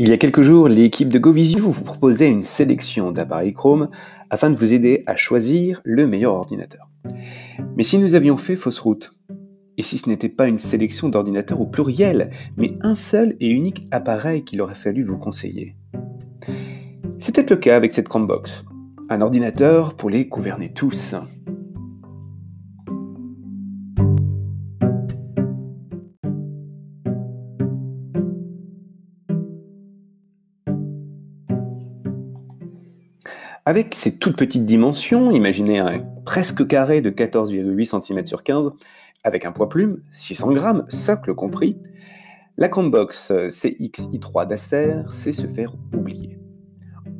Il y a quelques jours, l'équipe de GoVisio vous proposait une sélection d'appareils Chrome afin de vous aider à choisir le meilleur ordinateur. Mais si nous avions fait fausse route, et si ce n'était pas une sélection d'ordinateurs au pluriel, mais un seul et unique appareil qu'il aurait fallu vous conseiller? C'était le cas avec cette Chromebox, un ordinateur pour les gouverner tous. Avec ses toutes petites dimensions, imaginez un presque carré de 14,8 cm sur 15, avec un poids plume, 600 grammes, socle compris, la Chromebox CX-i3 d'Acer sait se faire oublier.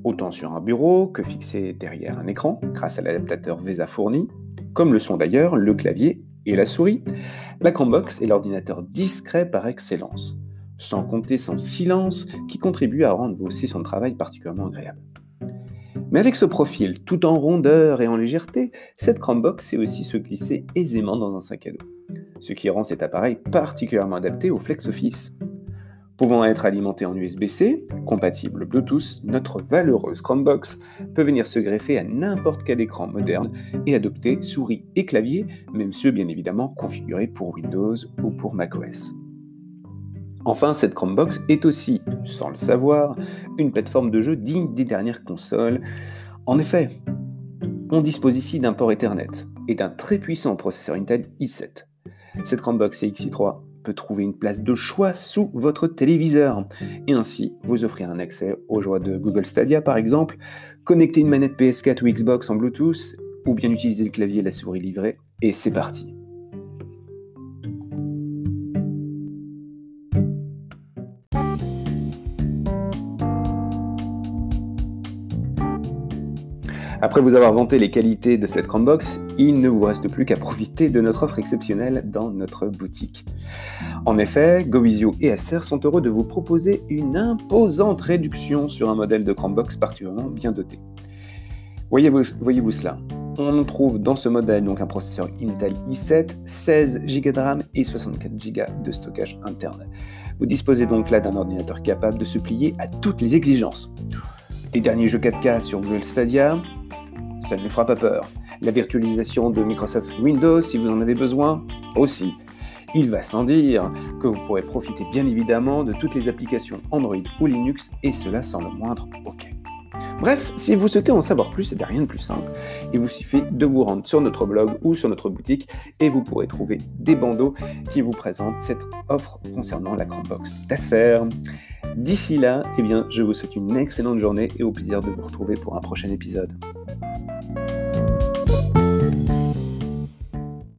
Autant sur un bureau que fixé derrière un écran, grâce à l'adaptateur VESA fourni, comme le sont d'ailleurs le clavier et la souris, la Chromebox est l'ordinateur discret par excellence, sans compter son silence qui contribue à rendre vos sessions de travail particulièrement agréables. Mais avec ce profil tout en rondeur et en légèreté, cette Chromebox sait aussi se glisser aisément dans un sac à dos, ce qui rend cet appareil particulièrement adapté au Flex Office. Pouvant être alimenté en USB-C, compatible Bluetooth, notre valeureuse Chromebox peut venir se greffer à n'importe quel écran moderne et adopter souris et clavier, même ceux bien évidemment configurés pour Windows ou pour macOS. Enfin, cette Chromebox est aussi, sans le savoir, une plateforme de jeu digne des dernières consoles. En effet, on dispose ici d'un port Ethernet et d'un très puissant processeur Intel i7. Cette Chromebox CXi3 peut trouver une place de choix sous votre téléviseur et ainsi vous offrir un accès aux joies de Google Stadia par exemple, connecter une manette PS4 ou Xbox en Bluetooth ou bien utiliser le clavier et la souris livrée et c'est parti. Après vous avoir vanté les qualités de cette Chromebox, il ne vous reste plus qu'à profiter de notre offre exceptionnelle dans notre boutique. En effet, Govisio et Acer sont heureux de vous proposer une imposante réduction sur un modèle de Chromebox particulièrement bien doté. Voyez-vous voyez cela? On trouve dans ce modèle donc un processeur Intel i7, 16 Go de RAM et 64 Go de stockage interne. Vous disposez donc là d'un ordinateur capable de se plier à toutes les exigences. Les derniers jeux 4K sur Google Stadia, ça ne lui fera pas peur. La virtualisation de Microsoft Windows, si vous en avez besoin, aussi. Il va sans dire que vous pourrez profiter bien évidemment de toutes les applications Android ou Linux, et cela sans le moindre OK. Bref, si vous souhaitez en savoir plus, il n'y a rien de plus simple. Il vous suffit de vous rendre sur notre blog ou sur notre boutique et vous pourrez trouver des bandeaux qui vous présentent cette offre concernant la Chromebox d'Acer. D'ici là, eh bien, je vous souhaite une excellente journée et au plaisir de vous retrouver pour un prochain épisode.